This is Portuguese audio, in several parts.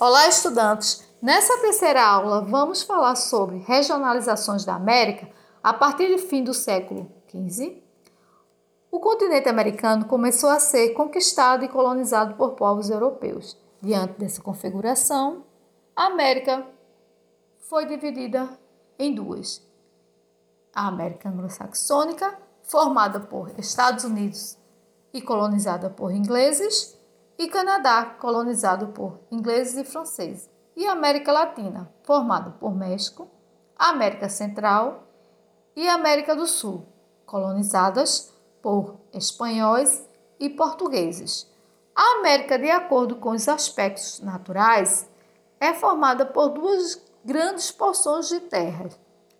Olá, estudantes! Nessa terceira aula, vamos falar sobre regionalizações da América a partir do fim do século XV. O continente americano começou a ser conquistado e colonizado por povos europeus. Diante dessa configuração, a América foi dividida em duas: a América anglo-saxônica, formada por Estados Unidos e colonizada por ingleses, e Canadá, colonizado por ingleses e franceses, e América Latina, formado por México, América Central e América do Sul, colonizadas por espanhóis e portugueses. A América, de acordo com os aspectos naturais, é formada por duas grandes porções de terra,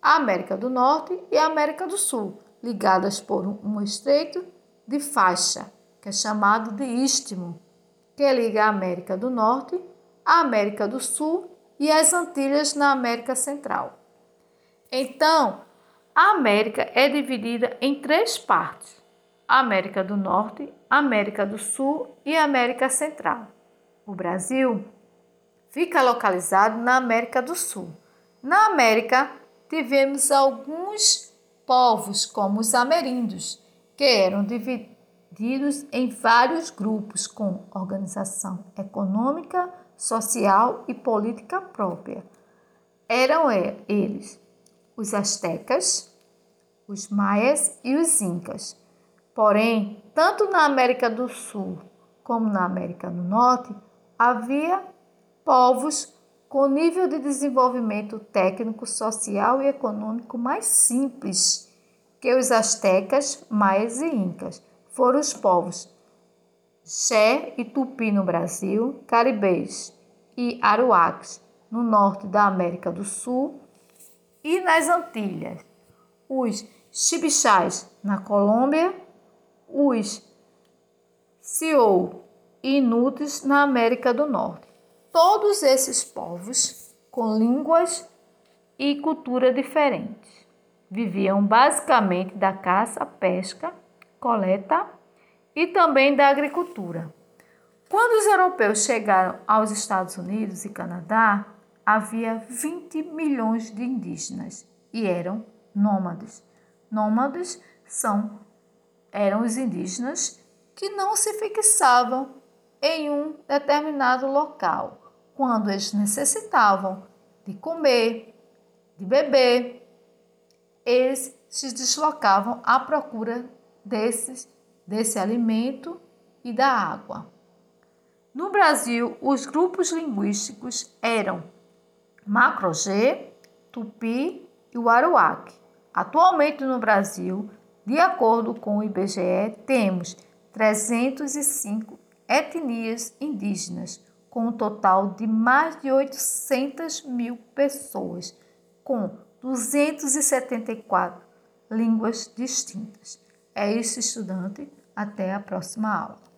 a América do Norte e a América do Sul, ligadas por um estreito de faixa, que é chamado de istmo que liga a América do Norte, a América do Sul e as Antilhas na América Central. Então, a América é dividida em três partes: América do Norte, América do Sul e América Central. O Brasil fica localizado na América do Sul. Na América, tivemos alguns povos, como os ameríndios, que eram divididos divididos em vários grupos com organização econômica, social e política própria. Eram eles os astecas, os maias e os incas. Porém, tanto na América do Sul como na América do Norte, havia povos com nível de desenvolvimento técnico, social e econômico mais simples que os astecas, maias e incas foram os povos Xé e Tupi no Brasil, Caribês e Aruaques no norte da América do Sul e nas Antilhas, os Chibixás na Colômbia, os Sioux e Inutis na América do Norte. Todos esses povos com línguas e cultura diferentes viviam basicamente da caça, pesca coleta e também da agricultura. Quando os europeus chegaram aos Estados Unidos e Canadá, havia 20 milhões de indígenas e eram nômades. Nômades são eram os indígenas que não se fixavam em um determinado local quando eles necessitavam de comer, de beber, eles se deslocavam à procura desses, desse alimento e da água. No Brasil, os grupos linguísticos eram Macro-G, Tupi e o Aruac. Atualmente no Brasil, de acordo com o IBGE, temos 305 etnias indígenas, com um total de mais de 800 mil pessoas, com 274 línguas distintas. É isso, estudante. Até a próxima aula.